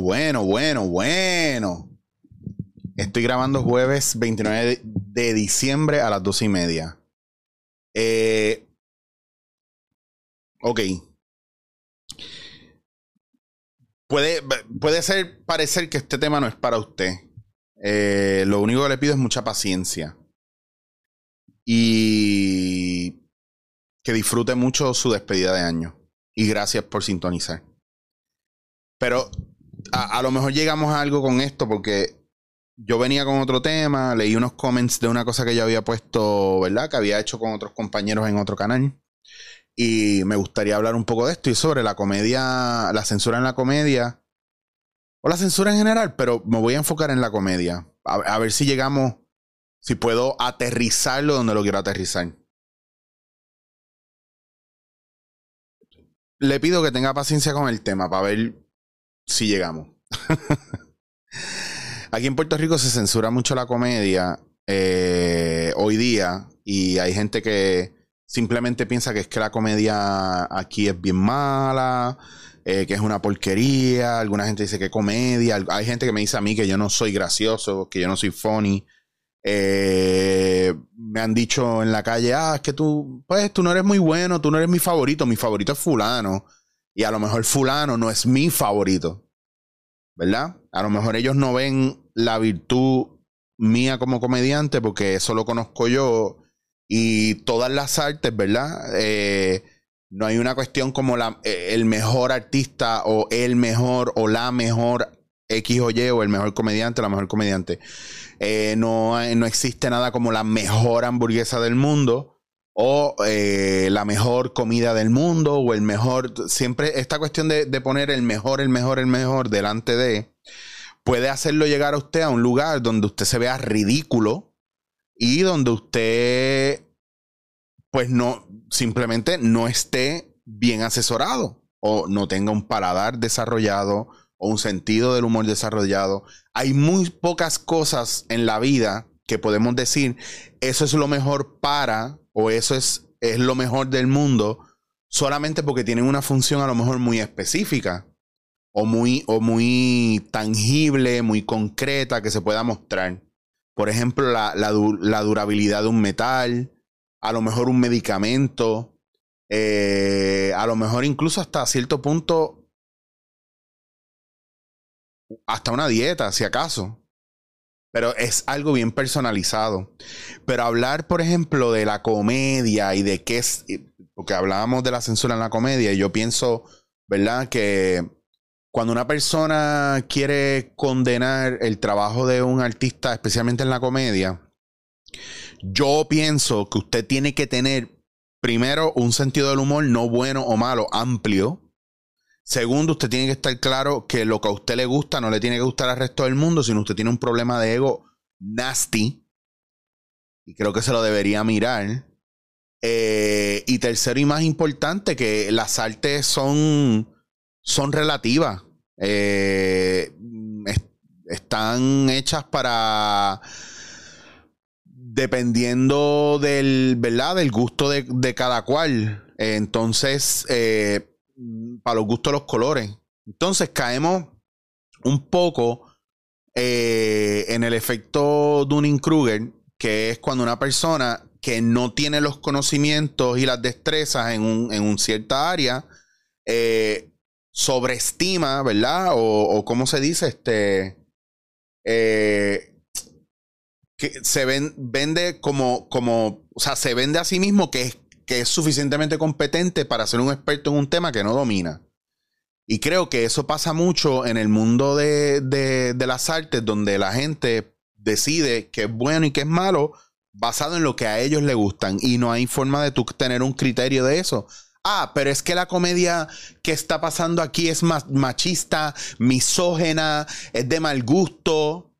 Bueno, bueno, bueno. Estoy grabando jueves 29 de diciembre a las 12 y media. Eh, ok. Puede, puede ser parecer que este tema no es para usted. Eh, lo único que le pido es mucha paciencia. Y que disfrute mucho su despedida de año. Y gracias por sintonizar. Pero a, lo mejor llegamos a algo con esto porque yo venía con otro tema, leí unos comments de una cosa que yo había puesto, ¿verdad? Que había hecho con otros compañeros en otro canal. Y me gustaría hablar un poco de esto y sobre la comedia, la censura en la comedia. O la censura en general, pero me voy a enfocar en la comedia. A, ver si llegamos, si puedo aterrizarlo donde lo quiero aterrizar. Le pido que tenga paciencia con el tema para ver si llegamos. Aquí en Puerto Rico se censura mucho la comedia eh, hoy día y hay gente que simplemente piensa que es que la comedia aquí es bien mala, eh, que es una porquería. Alguna gente dice que comedia. Hay gente que me dice a mí que yo no soy gracioso, que yo no soy funny. Eh, me han dicho en la calle, ah, es que tú, pues tú no eres muy bueno, tú no eres mi favorito, mi favorito es fulano. Y a lo mejor fulano no es mi favorito. ¿Verdad? A lo mejor ellos no ven la virtud mía como comediante porque eso lo conozco yo. Y todas las artes, ¿verdad? Eh, no hay una cuestión como la, eh, el mejor artista o el mejor o la mejor X o Y o el mejor comediante, la mejor comediante. Eh, no, no existe nada como la mejor hamburguesa del mundo o eh, la mejor comida del mundo o el mejor, siempre esta cuestión de, poner el mejor, el mejor, el mejor delante de, puede hacerlo llegar a usted a un lugar donde usted se vea ridículo y donde usted pues no, simplemente no esté bien asesorado o no tenga un paladar desarrollado o un sentido del humor desarrollado. Hay muy pocas cosas en la vida que podemos decir, eso es lo mejor para o eso es, es lo mejor del mundo solamente porque tienen una función a lo mejor muy específica o muy, o muy tangible, muy concreta que se pueda mostrar. Por ejemplo, la, la, durabilidad de un metal, a lo mejor un medicamento, eh, a lo mejor incluso hasta cierto punto, hasta una dieta, si acaso pero es algo bien personalizado. Pero hablar, por ejemplo, de la comedia y de qué es, porque hablábamos de la censura en la comedia, y yo pienso, ¿verdad? Que cuando una persona quiere condenar el trabajo de un artista, especialmente en la comedia, yo pienso que usted tiene que tener primero un sentido del humor no bueno o malo, amplio, Segundo, usted tiene que estar claro que lo que a usted le gusta no le tiene que gustar al resto del mundo, sino usted tiene un problema de ego nasty. Y creo que se lo debería mirar. Eh, y tercero y más importante, que las artes son, son relativas. Eh, están hechas para dependiendo del, ¿verdad? del gusto de, cada cual. entonces, eh, para los gustos los colores. Entonces caemos un poco eh, en el efecto Dunning-Kruger, que es cuando una persona que no tiene los conocimientos y las destrezas en un, cierta área, eh, sobreestima, ¿verdad? O, como se dice, este, eh, que se vende como, como, o sea, se vende a sí mismo que es que es suficientemente competente para ser un experto en un tema que no domina. Y creo que eso pasa mucho en el mundo de, de, las artes, donde la gente decide qué es bueno y qué es malo basado en lo que a ellos les gustan. Y no hay forma de tú tener un criterio de eso. Ah, pero es que la comedia que está pasando aquí es machista, misógena, es de mal gusto.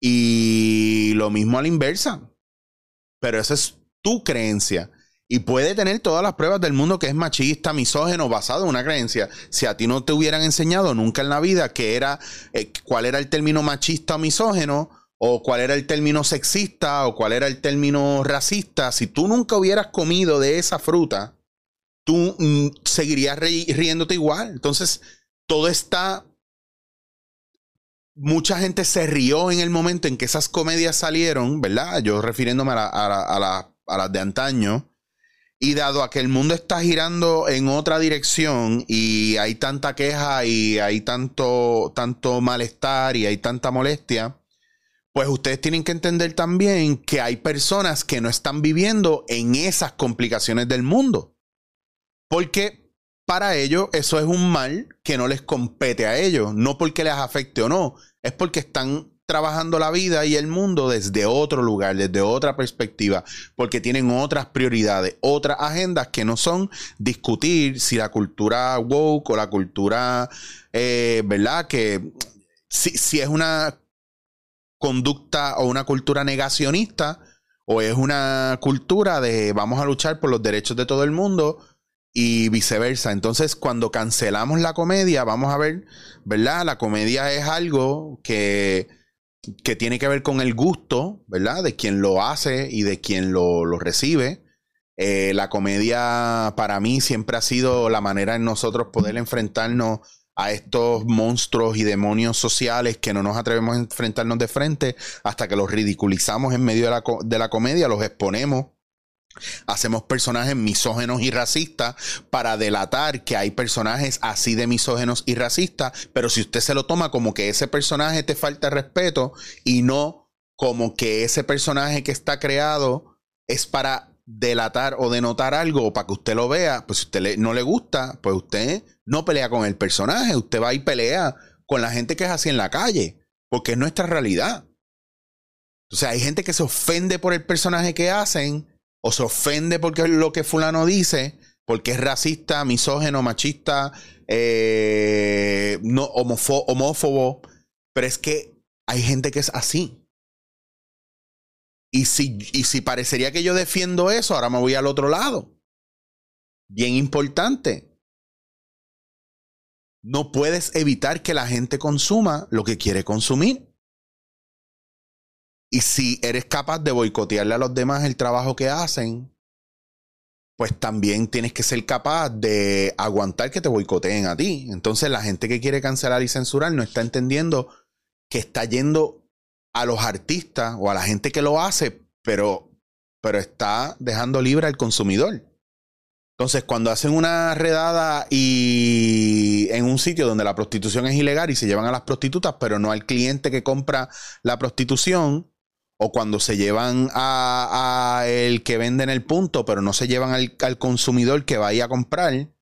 Y lo mismo a la inversa. Pero esa es tu creencia. Y puede tener todas las pruebas del mundo que es machista, misógeno, basado en una creencia. Si a ti no te hubieran enseñado nunca en la vida que era, eh, cuál era el término machista o misógeno, o cuál era el término sexista, o cuál era el término racista, si tú nunca hubieras comido de esa fruta, tú mm, seguirías riéndote igual. Entonces, todo está mucha gente se rió en el momento en que esas comedias salieron, ¿verdad? Yo refiriéndome a, las de antaño. Y dado a que el mundo está girando en otra dirección y hay tanta queja y hay tanto, tanto malestar y hay tanta molestia, pues ustedes tienen que entender también que hay personas que no están viviendo en esas complicaciones del mundo. Porque para ellos eso es un mal que no les compete a ellos, no porque les afecte o no, es porque están trabajando la vida y el mundo desde otro lugar, desde otra perspectiva, porque tienen otras prioridades, otras agendas que no son discutir si la cultura woke o la cultura, eh, ¿verdad? Que si, si es una conducta o una cultura negacionista o es una cultura de vamos a luchar por los derechos de todo el mundo y viceversa. Entonces, cuando cancelamos la comedia, vamos a ver, ¿verdad? La comedia es algo que, que tiene que ver con el gusto, ¿verdad? De quien lo hace y de quien lo, lo recibe. Eh, la comedia para mí siempre ha sido la manera en nosotros poder enfrentarnos a estos monstruos y demonios sociales que no nos atrevemos a enfrentarnos de frente hasta que los ridiculizamos en medio de la, de la comedia, los exponemos. Hacemos personajes misógenos y racistas para delatar que hay personajes así de misógenos y racistas, pero si usted se lo toma como que ese personaje te falta respeto y no como que ese personaje que está creado es para delatar o denotar algo o para que usted lo vea, pues si usted no le gusta, pues usted no pelea con el personaje, usted va y pelea con la gente que es así en la calle, porque es nuestra realidad. O sea, hay gente que se ofende por el personaje que hacen o se ofende porque es lo que fulano dice, porque es racista, misógeno, machista, eh, no, homófobo, pero es que hay gente que es así. Y si, y si parecería que yo defiendo eso, ahora me voy al otro lado. Bien importante. No puedes evitar que la gente consuma lo que quiere consumir. Y si eres capaz de boicotearle a los demás el trabajo que hacen, pues también tienes que ser capaz de aguantar que te boicoteen a ti. Entonces la gente que quiere cancelar y censurar no está entendiendo que está yendo a los artistas o a la gente que lo hace, pero, pero está dejando libre al consumidor. Entonces, cuando hacen una redada y en un sitio donde la prostitución es ilegal y se llevan a las prostitutas, pero no al cliente que compra la prostitución, o cuando se llevan a, el que vende en el punto, pero no se llevan al, al consumidor que vaya a comprar,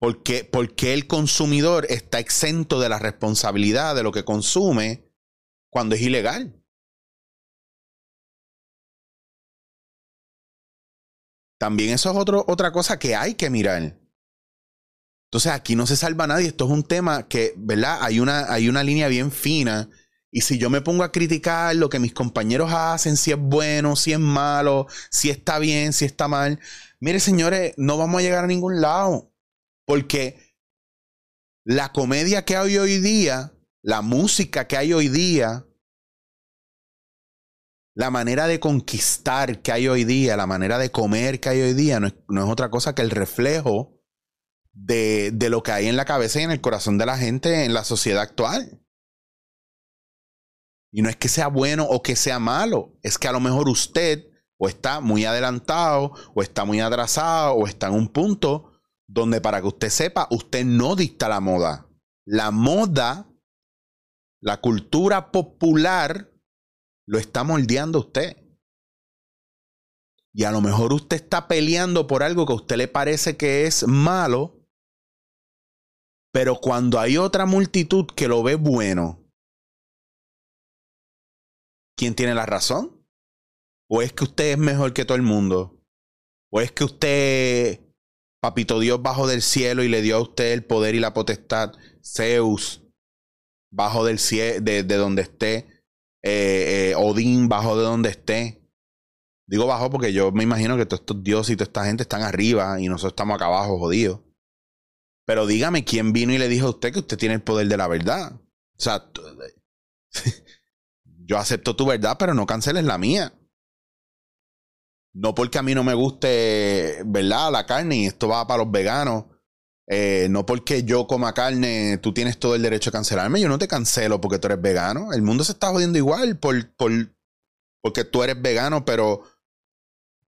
porque, porque el consumidor está exento de la responsabilidad de lo que consume cuando es ilegal. También eso es otra cosa que hay que mirar. Entonces aquí no se salva nadie. Esto es un tema que, ¿verdad? Hay una, hay una línea bien fina. Y si yo me pongo a criticar lo que mis compañeros hacen, si es bueno, si es malo, si está bien, si está mal, mire señores, no vamos a llegar a ningún lado. Porque la comedia que hay hoy día la música que hay hoy día, la manera de conquistar que hay hoy día, la manera de comer que hay hoy día, no es, otra cosa que el reflejo de, de, lo que hay en la cabeza y en el corazón de la gente en la sociedad actual. Y no es que sea bueno o que sea malo, es que a lo mejor usted o está muy adelantado o está muy atrasado o está en un punto donde para que usted sepa, usted no dicta la moda. La moda la cultura popular lo está moldeando usted. Y a lo mejor usted está peleando por algo que a usted le parece que es malo, pero cuando hay otra multitud que lo ve bueno, ¿quién tiene la razón? ¿O es que usted es mejor que todo el mundo? ¿O es que usted, papito Dios, bajo del cielo y le dio a usted el poder y la potestad, Zeus, bajo del cielo, de, donde esté, eh, eh, Odín bajo de donde esté. Digo bajo porque yo me imagino que todos estos dioses y toda esta gente están arriba y nosotros estamos acá abajo jodidos. Pero dígame quién vino y le dijo a usted que usted tiene el poder de la verdad. O sea, yo acepto tu verdad, pero no canceles la mía. No porque a mí no me guste, ¿verdad? La carne y esto va para los veganos Eh, no porque yo coma carne, tú tienes todo el derecho a cancelarme. Yo no te cancelo porque tú eres vegano. El mundo se está jodiendo igual por, por, porque tú eres vegano, pero,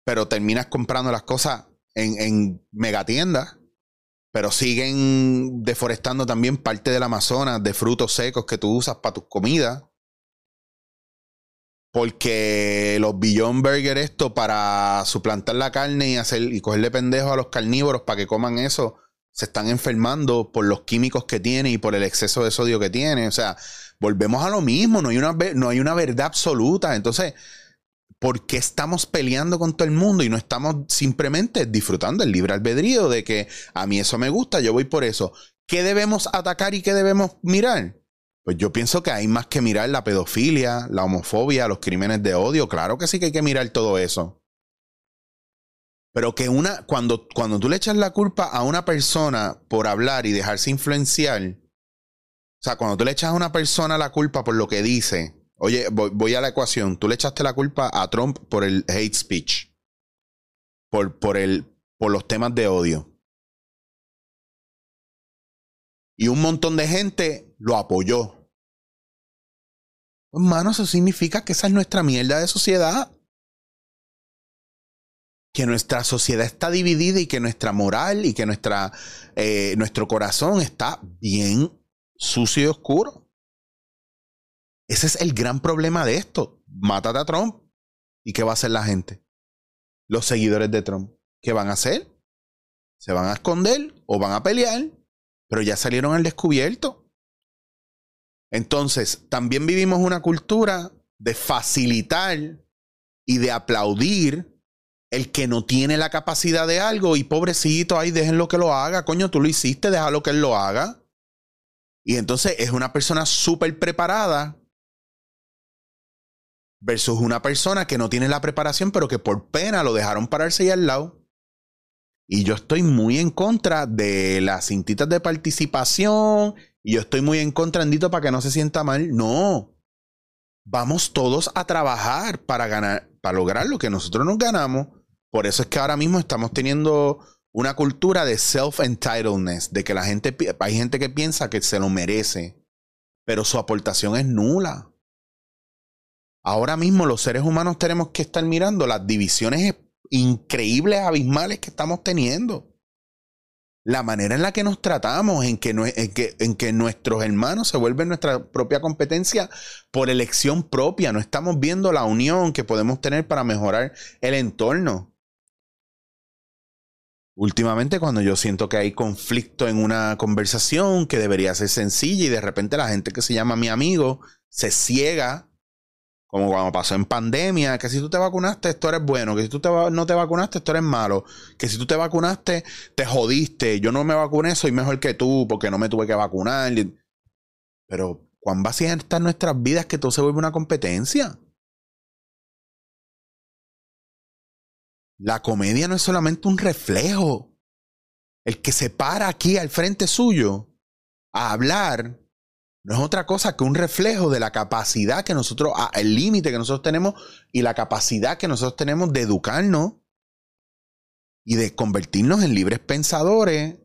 pero terminas comprando las cosas en, en megatiendas. Pero siguen deforestando también parte del Amazonas de frutos secos que tú usas para tus comidas. Porque los Beyond Burger esto para suplantar la carne y hacer y cogerle pendejo a los carnívoros para que coman eso, se están enfermando por los químicos que tiene y por el exceso de sodio que tiene. O sea, volvemos a lo mismo, no hay una, no hay una verdad absoluta. Entonces, ¿por qué estamos peleando con todo el mundo y no estamos simplemente disfrutando el libre albedrío de que a mí eso me gusta, yo voy por eso? ¿Qué debemos atacar y qué debemos mirar? Pues yo pienso que hay más que mirar la pedofilia, la homofobia, los crímenes de odio. Claro que sí que hay que mirar todo eso. Pero que una, cuando, cuando tú le echas la culpa a una persona por hablar y dejarse influenciar, o sea, cuando tú le echas a una persona la culpa por lo que dice, oye, voy, a la ecuación, tú le echaste la culpa a Trump por el hate speech, por, por, el, por los temas de odio. Y un montón de gente lo apoyó. Hermano, eso significa que esa es nuestra mierda de sociedad. Que nuestra sociedad está dividida y que nuestra moral y que nuestra, eh, nuestro corazón está bien sucio y oscuro. Ese es el gran problema de esto. Mátate a Trump. ¿Y qué va a hacer la gente? Los seguidores de Trump. ¿Qué van a hacer? ¿Se van a esconder o van a pelear? Pero ya salieron al descubierto. Entonces, también vivimos una cultura de facilitar y de aplaudir el que no tiene la capacidad de algo y pobrecito, ahí déjenlo que lo haga. Coño, tú lo hiciste, déjalo que él lo haga. Y entonces es una persona súper preparada versus una persona que no tiene la preparación, pero que por pena lo dejaron pararse ahí al lado. Y yo estoy muy en contra de las cintitas de participación y yo estoy muy en contra, Andito, para que no se sienta mal. No. Vamos todos a trabajar para ganar, para lograr lo que nosotros nos ganamos. Por eso es que ahora mismo estamos teniendo una cultura de self-entitledness, de que la gente, hay gente que piensa que se lo merece, pero su aportación es nula. Ahora mismo los seres humanos tenemos que estar mirando las divisiones increíbles, abismales que estamos teniendo la manera en la que nos tratamos, en que, en, que, nuestros hermanos se vuelven nuestra propia competencia por elección propia. No estamos viendo la unión que podemos tener para mejorar el entorno. Últimamente cuando yo siento que hay conflicto en una conversación que debería ser sencilla y de repente la gente que se llama mi amigo se ciega como cuando pasó en pandemia, que si tú te vacunaste, esto eres bueno, que si tú no te vacunaste, esto eres malo, que si tú te vacunaste, te jodiste, yo no me vacuné, soy mejor que tú porque no me tuve que vacunar. Pero, ¿cuán vacías están nuestras vidas que todo se vuelve una competencia? La comedia no es solamente un reflejo. El que se para aquí al frente suyo a hablar no es otra cosa que un reflejo de la capacidad que nosotros, ah, el límite que nosotros tenemos y la capacidad que nosotros tenemos de educarnos y de convertirnos en libres pensadores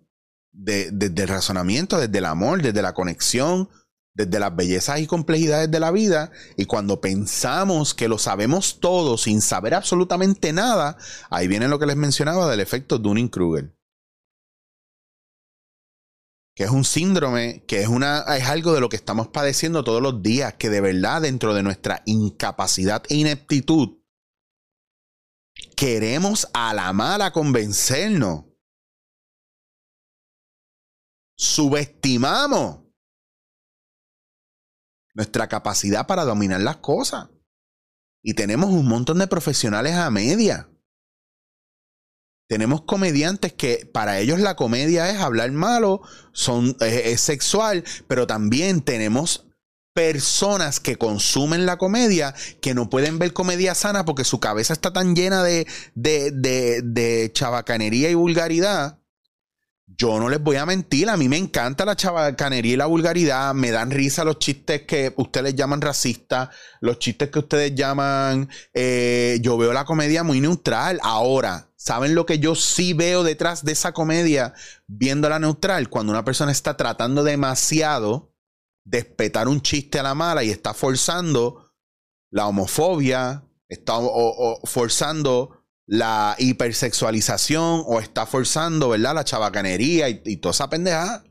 desde el razonamiento, desde el amor, desde la conexión, desde las bellezas y complejidades de la vida. Y cuando pensamos que lo sabemos todo sin saber absolutamente nada, ahí viene lo que les mencionaba del efecto Dunning-Kruger que es un síndrome, que es, una, es algo de lo que estamos padeciendo todos los días, que de verdad dentro de nuestra incapacidad e ineptitud, queremos a la mala convencernos. Subestimamos nuestra capacidad para dominar las cosas. Y tenemos un montón de profesionales a media tenemos comediantes que para ellos la comedia es hablar malo, son, es, sexual, pero también tenemos personas que consumen la comedia que no pueden ver comedia sana porque su cabeza está tan llena de, de, de, de chabacanería y vulgaridad. Yo no les voy a mentir, a mí me encanta la chabacanería y la vulgaridad, me dan risa los chistes que ustedes llaman racistas, los chistes que ustedes llaman, eh, yo veo la comedia muy neutral. Ahora, ¿Saben lo que yo sí veo detrás de esa comedia viéndola neutral? Cuando una persona está tratando demasiado de espetar un chiste a la mala y está forzando la homofobia, está forzando la hipersexualización o está forzando, ¿verdad? La chabacanería y, toda esa pendejada.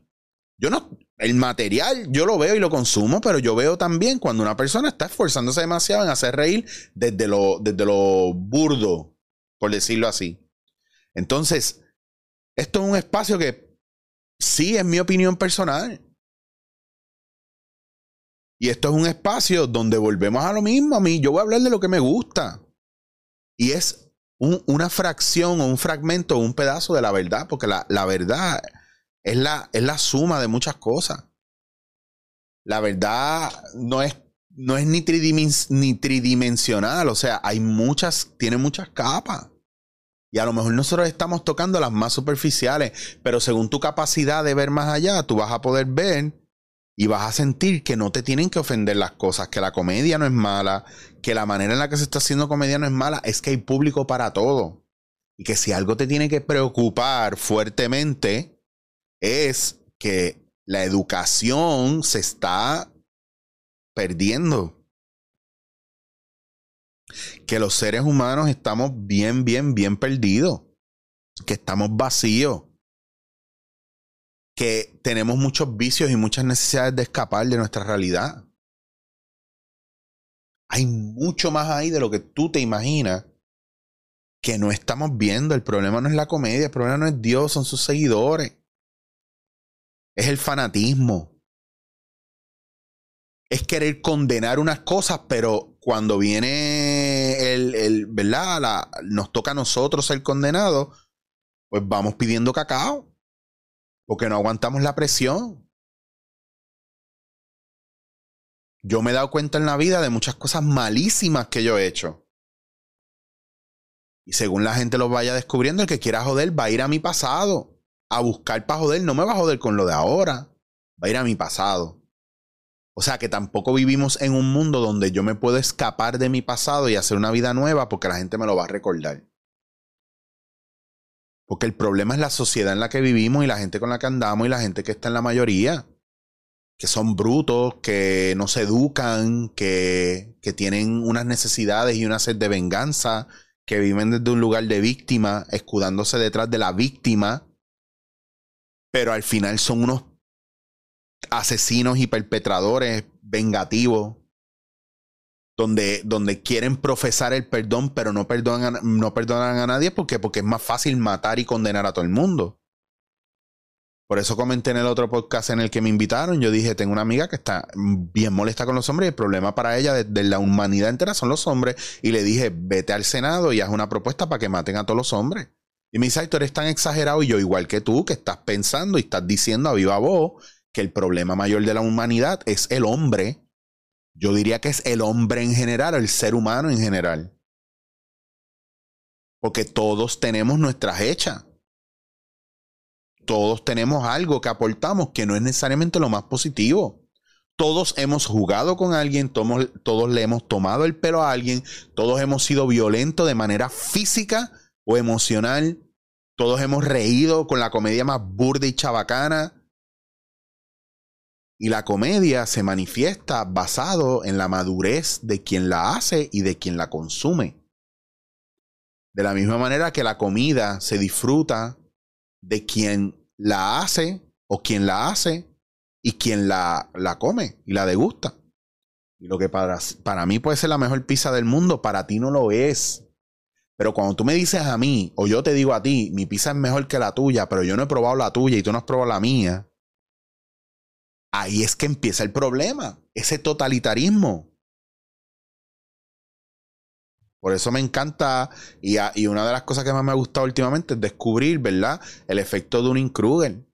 Yo no, el material yo lo veo y lo consumo, pero yo veo también cuando una persona está esforzándose demasiado en hacer reír desde lo, desde lo burdo, por decirlo así. Entonces, esto es un espacio que sí es mi opinión personal. Y esto es un espacio donde volvemos a lo mismo. A mí, yo voy a hablar de lo que me gusta. Y es una fracción o un fragmento o un pedazo de la verdad, porque la, la verdad es la, es la suma de muchas cosas. La verdad no es, no es ni, tridimensional, o sea, hay muchas, tiene muchas capas. Y a lo mejor nosotros estamos tocando las más superficiales, pero según tu capacidad de ver más allá, tú vas a poder ver y vas a sentir que no te tienen que ofender las cosas, que la comedia no es mala, que la manera en la que se está haciendo comedia no es mala, es que hay público para todo. Y que si algo te tiene que preocupar fuertemente, es que la educación se está perdiendo. Que los seres humanos estamos bien, bien, bien perdidos. Que estamos vacíos. Que tenemos muchos vicios y muchas necesidades de escapar de nuestra realidad. Hay mucho más ahí de lo que tú te imaginas que no estamos viendo. El problema no es la comedia, el problema no es Dios, son sus seguidores es el fanatismo. Es querer condenar unas cosas, pero cuando viene el, el ¿verdad? nos toca a nosotros ser condenados, pues vamos pidiendo cacao. Porque no aguantamos la presión. Yo me he dado cuenta en la vida de muchas cosas malísimas que yo he hecho. Y según la gente lo vaya descubriendo, el que quiera joder va a ir a mi pasado a buscar para joder, no me va a joder con lo de ahora, va a ir a mi pasado. O sea que tampoco vivimos en un mundo donde yo me puedo escapar de mi pasado y hacer una vida nueva porque la gente me lo va a recordar. Porque el problema es la sociedad en la que vivimos y la gente con la que andamos y la gente que está en la mayoría. Que son brutos, que no se educan, que, que tienen unas necesidades y una sed de venganza, que viven desde un lugar de víctima, escudándose detrás de la víctima pero al final son unos asesinos y perpetradores vengativos, donde, donde quieren profesar el perdón, pero no perdonan, no perdonan a nadie porque, porque es más fácil matar y condenar a todo el mundo. Por eso comenté en el otro podcast en el que me invitaron, yo dije, tengo una amiga que está bien molesta con los hombres y el problema para ella de, la humanidad entera son los hombres. Y le dije, vete al Senado y haz una propuesta para que maten a todos los hombres. Y me dice, tú eres tan exagerado y yo igual que tú, que estás pensando y estás diciendo a viva voz que el problema mayor de la humanidad es el hombre. Yo diría que es el hombre en general, el ser humano en general. Porque todos tenemos nuestras hechas. Todos tenemos algo que aportamos que no es necesariamente lo más positivo. Todos hemos jugado con alguien, todos, le hemos tomado el pelo a alguien, todos hemos sido violentos de manera física o emocional todos hemos reído con la comedia más burda y chabacana. Y la comedia se manifiesta basado en la madurez de quien la hace y de quien la consume. De la misma manera que la comida se disfruta de quien la hace o quien la hace y quien la, la come y la degusta. Y lo que para, para mí puede ser la mejor pizza del mundo, para ti no lo es. Pero cuando tú me dices a mí, o yo te digo a ti, mi pizza es mejor que la tuya, pero yo no he probado la tuya y tú no has probado la mía, ahí es que empieza el problema, ese totalitarismo. Por eso me encanta, y, una de las cosas que más me ha gustado últimamente es descubrir, ¿verdad? El efecto de un Kruger.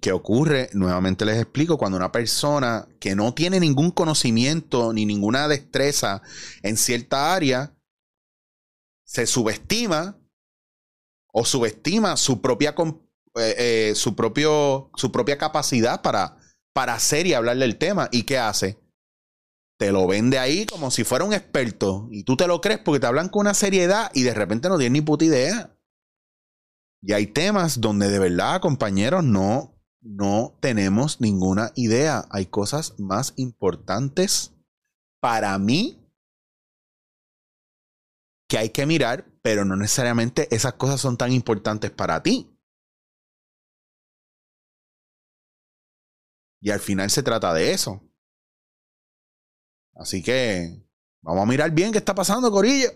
¿Qué ocurre? Nuevamente les explico, cuando una persona que no tiene ningún conocimiento ni ninguna destreza en cierta área, se subestima o subestima su propia, eh, eh, su propia capacidad para, para hacer y hablar del tema. ¿Y qué hace? te lo vende ahí como si fuera un experto. Y tú te lo crees porque te hablan con una seriedad y de repente no tienes ni puta idea. Y hay temas donde de verdad, compañeros, no, no tenemos ninguna idea. Hay cosas más importantes para mí que hay que mirar, pero no necesariamente esas cosas son tan importantes para ti. Y al final se trata de eso. Así que vamos a mirar bien qué está pasando, Corillo.